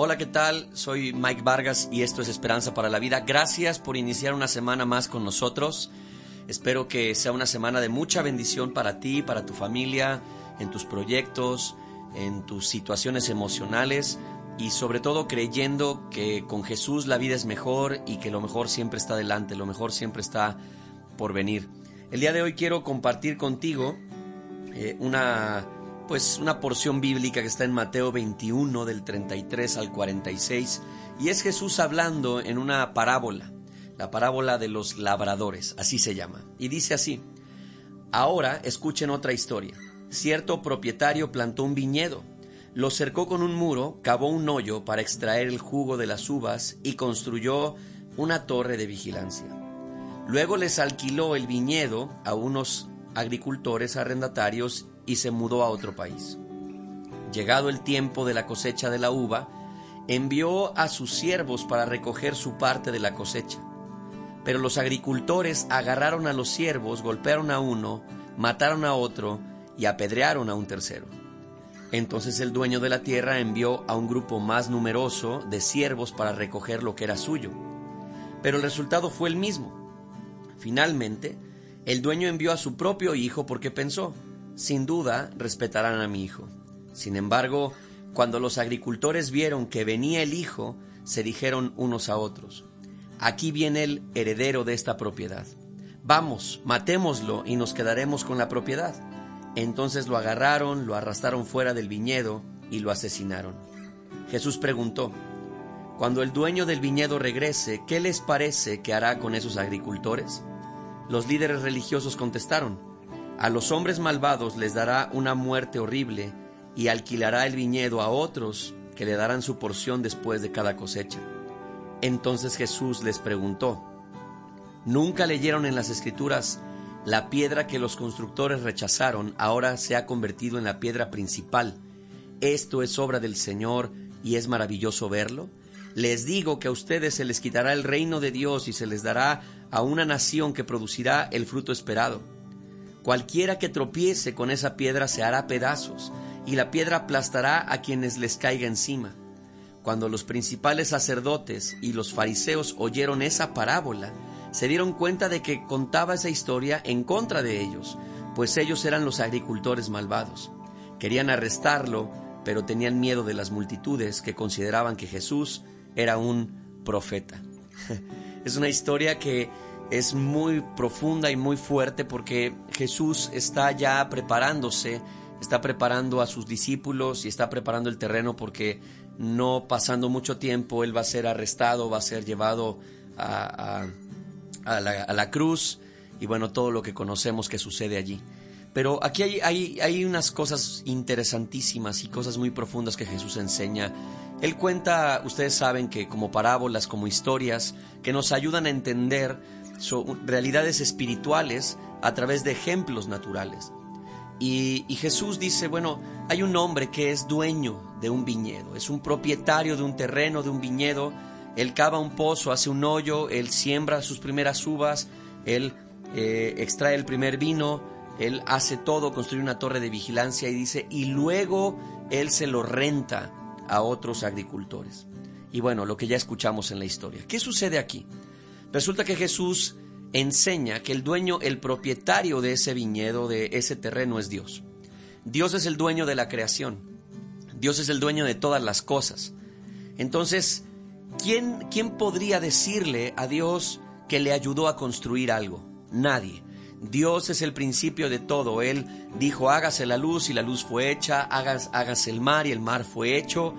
Hola, ¿qué tal? Soy Mike Vargas y esto es Esperanza para la Vida. Gracias por iniciar una semana más con nosotros. Espero que sea una semana de mucha bendición para ti, para tu familia, en tus proyectos, en tus situaciones emocionales y sobre todo creyendo que con Jesús la vida es mejor y que lo mejor siempre está delante, lo mejor siempre está por venir. El día de hoy quiero compartir contigo eh, una pues una porción bíblica que está en Mateo 21 del 33 al 46 y es Jesús hablando en una parábola, la parábola de los labradores, así se llama. Y dice así: Ahora escuchen otra historia. Cierto propietario plantó un viñedo, lo cercó con un muro, cavó un hoyo para extraer el jugo de las uvas y construyó una torre de vigilancia. Luego les alquiló el viñedo a unos agricultores arrendatarios y se mudó a otro país. Llegado el tiempo de la cosecha de la uva, envió a sus siervos para recoger su parte de la cosecha. Pero los agricultores agarraron a los siervos, golpearon a uno, mataron a otro y apedrearon a un tercero. Entonces el dueño de la tierra envió a un grupo más numeroso de siervos para recoger lo que era suyo. Pero el resultado fue el mismo. Finalmente, el dueño envió a su propio hijo porque pensó, sin duda respetarán a mi hijo. Sin embargo, cuando los agricultores vieron que venía el hijo, se dijeron unos a otros, aquí viene el heredero de esta propiedad. Vamos, matémoslo y nos quedaremos con la propiedad. Entonces lo agarraron, lo arrastraron fuera del viñedo y lo asesinaron. Jesús preguntó, Cuando el dueño del viñedo regrese, ¿qué les parece que hará con esos agricultores? Los líderes religiosos contestaron, a los hombres malvados les dará una muerte horrible y alquilará el viñedo a otros que le darán su porción después de cada cosecha. Entonces Jesús les preguntó, ¿nunca leyeron en las escrituras la piedra que los constructores rechazaron ahora se ha convertido en la piedra principal? Esto es obra del Señor y es maravilloso verlo. Les digo que a ustedes se les quitará el reino de Dios y se les dará a una nación que producirá el fruto esperado. Cualquiera que tropiece con esa piedra se hará pedazos, y la piedra aplastará a quienes les caiga encima. Cuando los principales sacerdotes y los fariseos oyeron esa parábola, se dieron cuenta de que contaba esa historia en contra de ellos, pues ellos eran los agricultores malvados. Querían arrestarlo, pero tenían miedo de las multitudes que consideraban que Jesús era un profeta. es una historia que es muy profunda y muy fuerte porque Jesús está ya preparándose, está preparando a sus discípulos y está preparando el terreno porque no pasando mucho tiempo Él va a ser arrestado, va a ser llevado a, la, cruz y bueno, todo lo que conocemos que sucede allí. Pero aquí hay, hay, hay unas cosas interesantísimas y cosas muy profundas que Jesús enseña. Él cuenta, ustedes saben que como parábolas, como historias, que nos ayudan a entender son realidades espirituales a través de ejemplos naturales. Y, Jesús dice, bueno, hay un hombre que es dueño de un viñedo, es un propietario de un terreno, de un viñedo, él cava un pozo, hace un hoyo, él siembra sus primeras uvas, él eh, extrae el primer vino, él hace todo, construye una torre de vigilancia y dice, y luego él se lo renta a otros agricultores. Y bueno, lo que ya escuchamos en la historia. ¿Qué sucede aquí? Resulta que Jesús enseña que el dueño, el propietario de ese viñedo, de ese terreno es Dios. Dios es el dueño de la creación. Dios es el dueño de todas las cosas. Entonces, ¿quién, quién podría decirle a Dios que le ayudó a construir algo? Nadie. Dios es el principio de todo. Él dijo, hágase la luz y la luz fue hecha, hágase el mar y el mar fue hecho.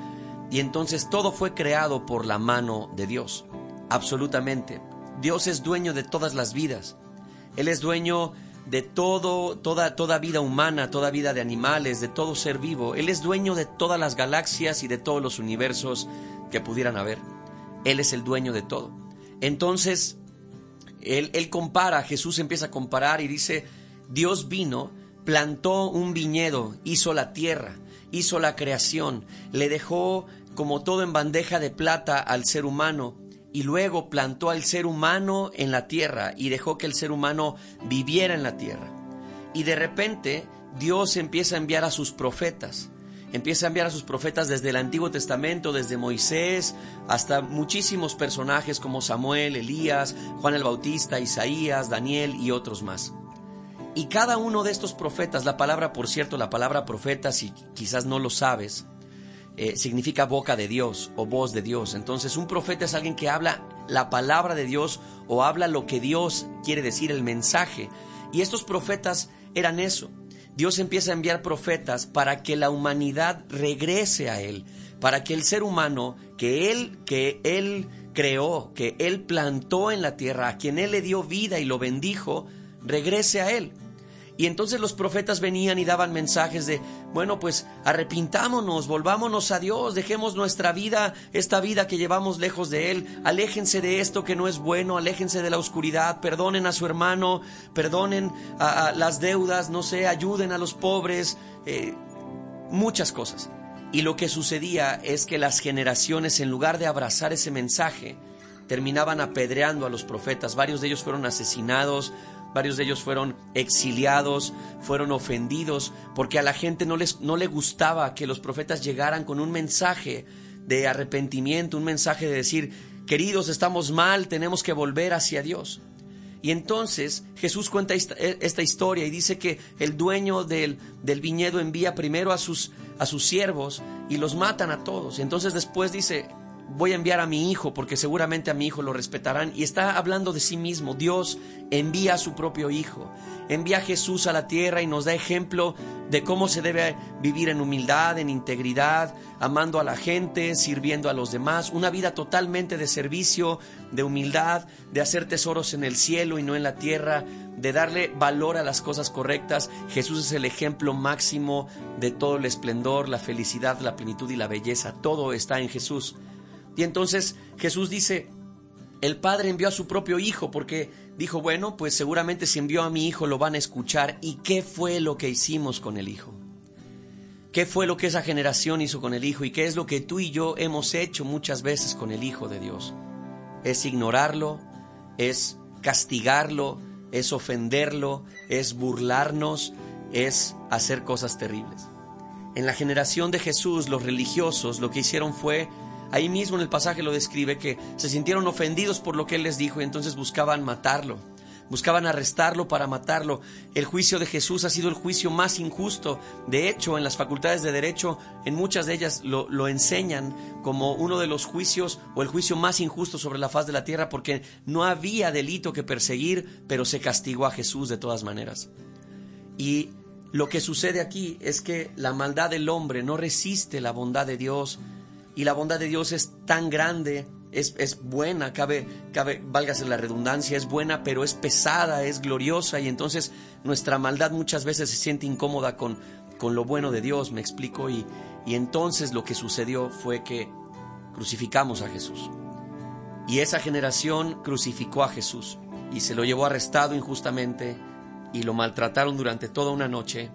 Y entonces todo fue creado por la mano de Dios. Absolutamente. Dios es dueño de todas las vidas. Él es dueño de todo, toda, toda vida humana, toda vida de animales, de todo ser vivo. Él es dueño de todas las galaxias y de todos los universos que pudieran haber. Él es el dueño de todo. Entonces, él, él compara, Jesús empieza a comparar y dice, Dios vino, plantó un viñedo, hizo la tierra, hizo la creación, le dejó como todo en bandeja de plata al ser humano y luego plantó al ser humano en la tierra y dejó que el ser humano viviera en la tierra. Y de repente Dios empieza a enviar a sus profetas. empieza a enviar a sus profetas desde el Antiguo Testamento, desde Moisés hasta muchísimos personajes como Samuel, Elías, Juan el Bautista, Isaías, Daniel y otros más. Y cada uno de estos profetas, la palabra, por cierto, la palabra profeta, si quizás no lo sabes, eh, significa boca de Dios o voz de Dios. Entonces un profeta es alguien que habla la palabra de Dios o habla lo que Dios quiere decir, el mensaje. Y estos profetas eran eso. Dios empieza a enviar profetas para que la humanidad regrese a Él, para que el ser humano que Él, que Él creó, que Él plantó en la tierra, a quien Él le dio vida y lo bendijo, regrese a Él. Y entonces los profetas venían y daban mensajes de, bueno, pues arrepintámonos, volvámonos a Dios, dejemos nuestra vida, esta vida que llevamos lejos de Él, aléjense de esto que no es bueno, aléjense de la oscuridad, perdonen a su hermano, perdonen a, las deudas, no sé, ayuden a los pobres, eh, muchas cosas. Y lo que sucedía es que las generaciones, en lugar de abrazar ese mensaje, terminaban apedreando a los profetas. Varios de ellos fueron asesinados, varios de ellos fueron exiliados, fueron ofendidos, porque a la gente no, les, no le gustaba que los profetas llegaran con un mensaje de arrepentimiento, un mensaje de decir, queridos, estamos mal, tenemos que volver hacia Dios. Y entonces Jesús cuenta e, esta, historia y dice que el dueño del, del viñedo envía primero a sus, a sus siervos y los matan a todos. Y entonces después dice, voy a enviar a mi hijo porque seguramente a mi hijo lo respetarán. Y está hablando de sí mismo. Dios envía a su propio hijo. Envía a Jesús a la tierra y nos da ejemplo de cómo se debe vivir en humildad, en integridad, amando a la gente, sirviendo a los demás. Una vida totalmente de servicio, de humildad, de hacer tesoros en el cielo y no en la tierra, de darle valor a las cosas correctas. Jesús es el ejemplo máximo de todo el esplendor, la felicidad, la plenitud y la belleza. Todo está en Jesús. Y entonces Jesús dice, el Padre envió a su propio Hijo porque dijo, bueno, pues seguramente si envió a mi Hijo lo van a escuchar. ¿Y qué fue lo que hicimos con el Hijo? ¿Qué fue lo que esa generación hizo con el Hijo? ¿Y qué es lo que tú y yo hemos hecho muchas veces con el Hijo de Dios? Es ignorarlo, es castigarlo, es ofenderlo, es burlarnos, es hacer cosas terribles. En la generación de Jesús, los religiosos lo que hicieron fue Ahí mismo en el pasaje lo describe que se sintieron ofendidos por lo que él les dijo y entonces buscaban matarlo. Buscaban arrestarlo para matarlo. El juicio de Jesús ha sido el juicio más injusto. De hecho, en las facultades de derecho, en muchas de ellas lo, enseñan como uno de los juicios o el juicio más injusto sobre la faz de la tierra porque no había delito que perseguir, pero se castigó a Jesús de todas maneras. Y lo que sucede aquí es que la maldad del hombre no resiste la bondad de Dios y la bondad de Dios es tan grande, es, es, buena, cabe, cabe, válgase la redundancia, es buena, pero es pesada, es gloriosa, y entonces nuestra maldad muchas veces se siente incómoda con, con lo bueno de Dios, me explico, y, y entonces lo que sucedió fue que crucificamos a Jesús. Y esa generación crucificó a Jesús y se lo llevó arrestado injustamente y lo maltrataron durante toda una noche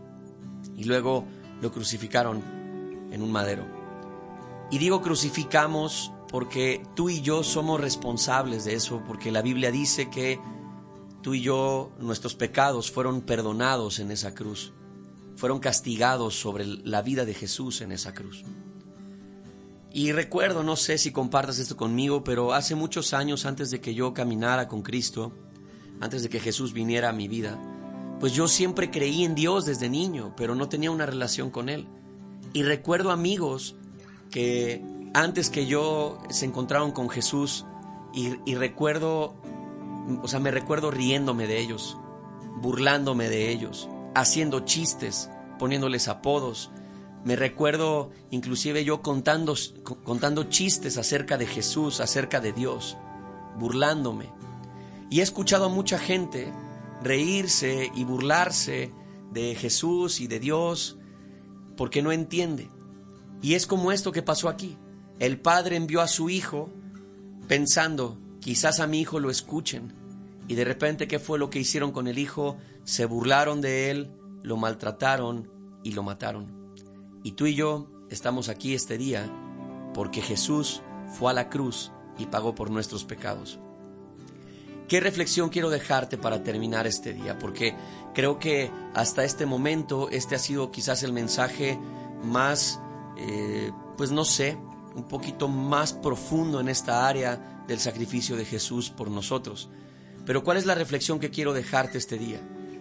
y luego lo crucificaron en un madero. Y digo crucificamos porque tú y yo somos responsables de eso, porque la Biblia dice que tú y yo, nuestros pecados fueron perdonados en esa cruz, fueron castigados sobre la vida de Jesús en esa cruz. Y recuerdo, no sé si compartas esto conmigo, pero hace muchos años antes de que yo caminara con Cristo, antes de que Jesús viniera a mi vida, pues yo siempre creí en Dios desde niño, pero no tenía una relación con Él. Y recuerdo amigos que antes que yo se encontraron con Jesús y, recuerdo, o sea, me recuerdo riéndome de ellos, burlándome de ellos, haciendo chistes, poniéndoles apodos. Me recuerdo inclusive yo contando, contando chistes acerca de Jesús, acerca de Dios, burlándome. Y he escuchado a mucha gente reírse y burlarse de Jesús y de Dios porque no entiende. Y es como esto que pasó aquí. El padre envió a su hijo pensando, quizás a mi hijo lo escuchen. Y de repente, ¿qué fue lo que hicieron con el hijo? Se burlaron de él, lo maltrataron y lo mataron. Y tú y yo estamos aquí este día porque Jesús fue a la cruz y pagó por nuestros pecados. ¿Qué reflexión quiero dejarte para terminar este día? Porque creo que hasta este momento este ha sido quizás el mensaje más eh, pues no sé, un poquito más profundo en esta área del sacrificio de Jesús por nosotros. Pero ¿cuál es la reflexión que quiero dejarte este día?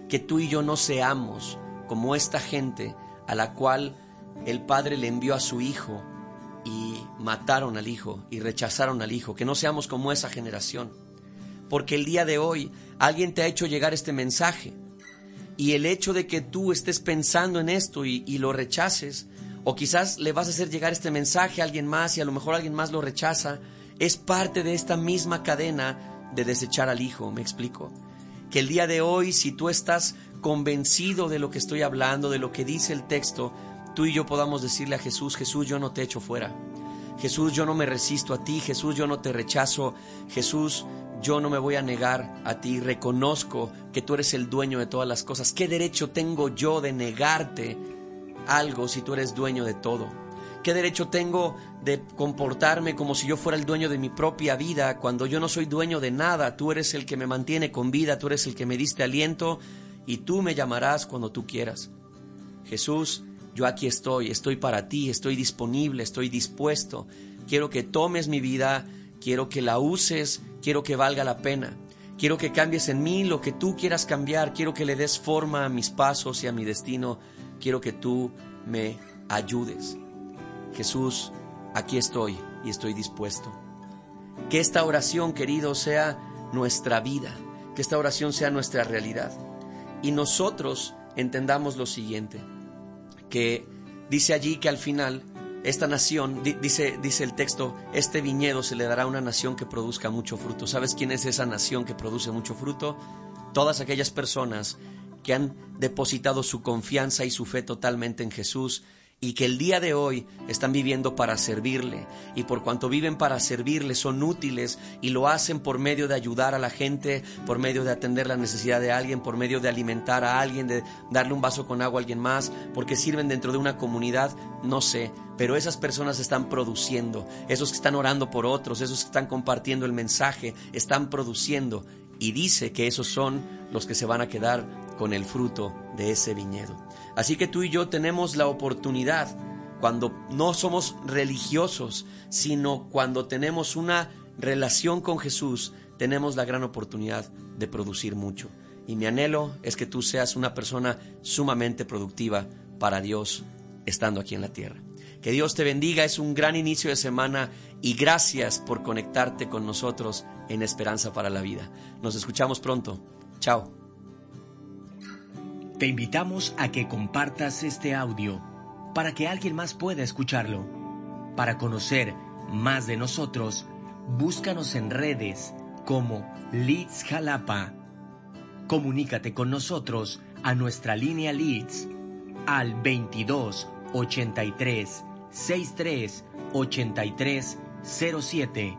Que tú y yo no seamos como esta gente a la cual el Padre le envió a su Hijo y mataron al Hijo y rechazaron al Hijo, que no seamos como esa generación. Porque el día de hoy alguien te ha hecho llegar este mensaje y el hecho de que tú estés pensando en esto y, lo rechaces, o quizás le vas a hacer llegar este mensaje a alguien más y a lo mejor alguien más lo rechaza, es parte de esta misma cadena de desechar al Hijo, me explico. Que el día de hoy, si tú estás convencido de lo que estoy hablando, de lo que dice el texto, tú y yo podamos decirle a Jesús, Jesús, yo no te echo fuera. Jesús, yo no me resisto a ti. Jesús, yo no te rechazo. Jesús, yo no me voy a negar a ti. Reconozco que tú eres el dueño de todas las cosas. ¿Qué derecho tengo yo de negarte algo si tú eres dueño de todo? ¿Qué derecho tengo de comportarme como si yo fuera el dueño de mi propia vida cuando yo no soy dueño de nada? Tú eres el que me mantiene con vida, tú eres el que me diste aliento y tú me llamarás cuando tú quieras. Jesús, yo aquí estoy, estoy para ti, estoy disponible, estoy dispuesto. Quiero que tomes mi vida, quiero que la uses, quiero que valga la pena. Quiero que cambies en mí lo que tú quieras cambiar, quiero que le des forma a mis pasos y a mi destino, quiero que tú me ayudes. Jesús, aquí estoy y estoy dispuesto. Que esta oración, querido, sea nuestra vida, que esta oración sea nuestra realidad. Y nosotros entendamos lo siguiente que dice allí que al final esta nación, dice, dice el texto, este viñedo se le dará a una nación que produzca mucho fruto. ¿Sabes quién es esa nación que produce mucho fruto? Todas aquellas personas que han depositado su confianza y su fe totalmente en Jesús y que el día de hoy están viviendo para servirle. Y por cuanto viven para servirle son útiles y lo hacen por medio de ayudar a la gente, por medio de atender la necesidad de alguien, por medio de alimentar a alguien, de darle un vaso con agua a alguien más, porque sirven dentro de una comunidad, no sé, pero esas personas están produciendo, esos que están orando por otros, esos que están compartiendo el mensaje, están produciendo. Y dice que esos son los que se van a quedar con el fruto de ese viñedo. Así que tú y yo tenemos la oportunidad, cuando no somos religiosos, sino cuando tenemos una relación con Jesús, tenemos la gran oportunidad de producir mucho. Y mi anhelo es que tú seas una persona sumamente productiva para Dios estando aquí en la tierra. Que Dios te bendiga, es un gran inicio de semana y gracias por conectarte con nosotros en Esperanza para la Vida. Nos escuchamos pronto. Chao. Te invitamos a que compartas este audio para que alguien más pueda escucharlo. Para conocer más de nosotros, búscanos en redes como Leeds Jalapa. Comunícate con nosotros a nuestra línea Leeds al 22 83 63 83 07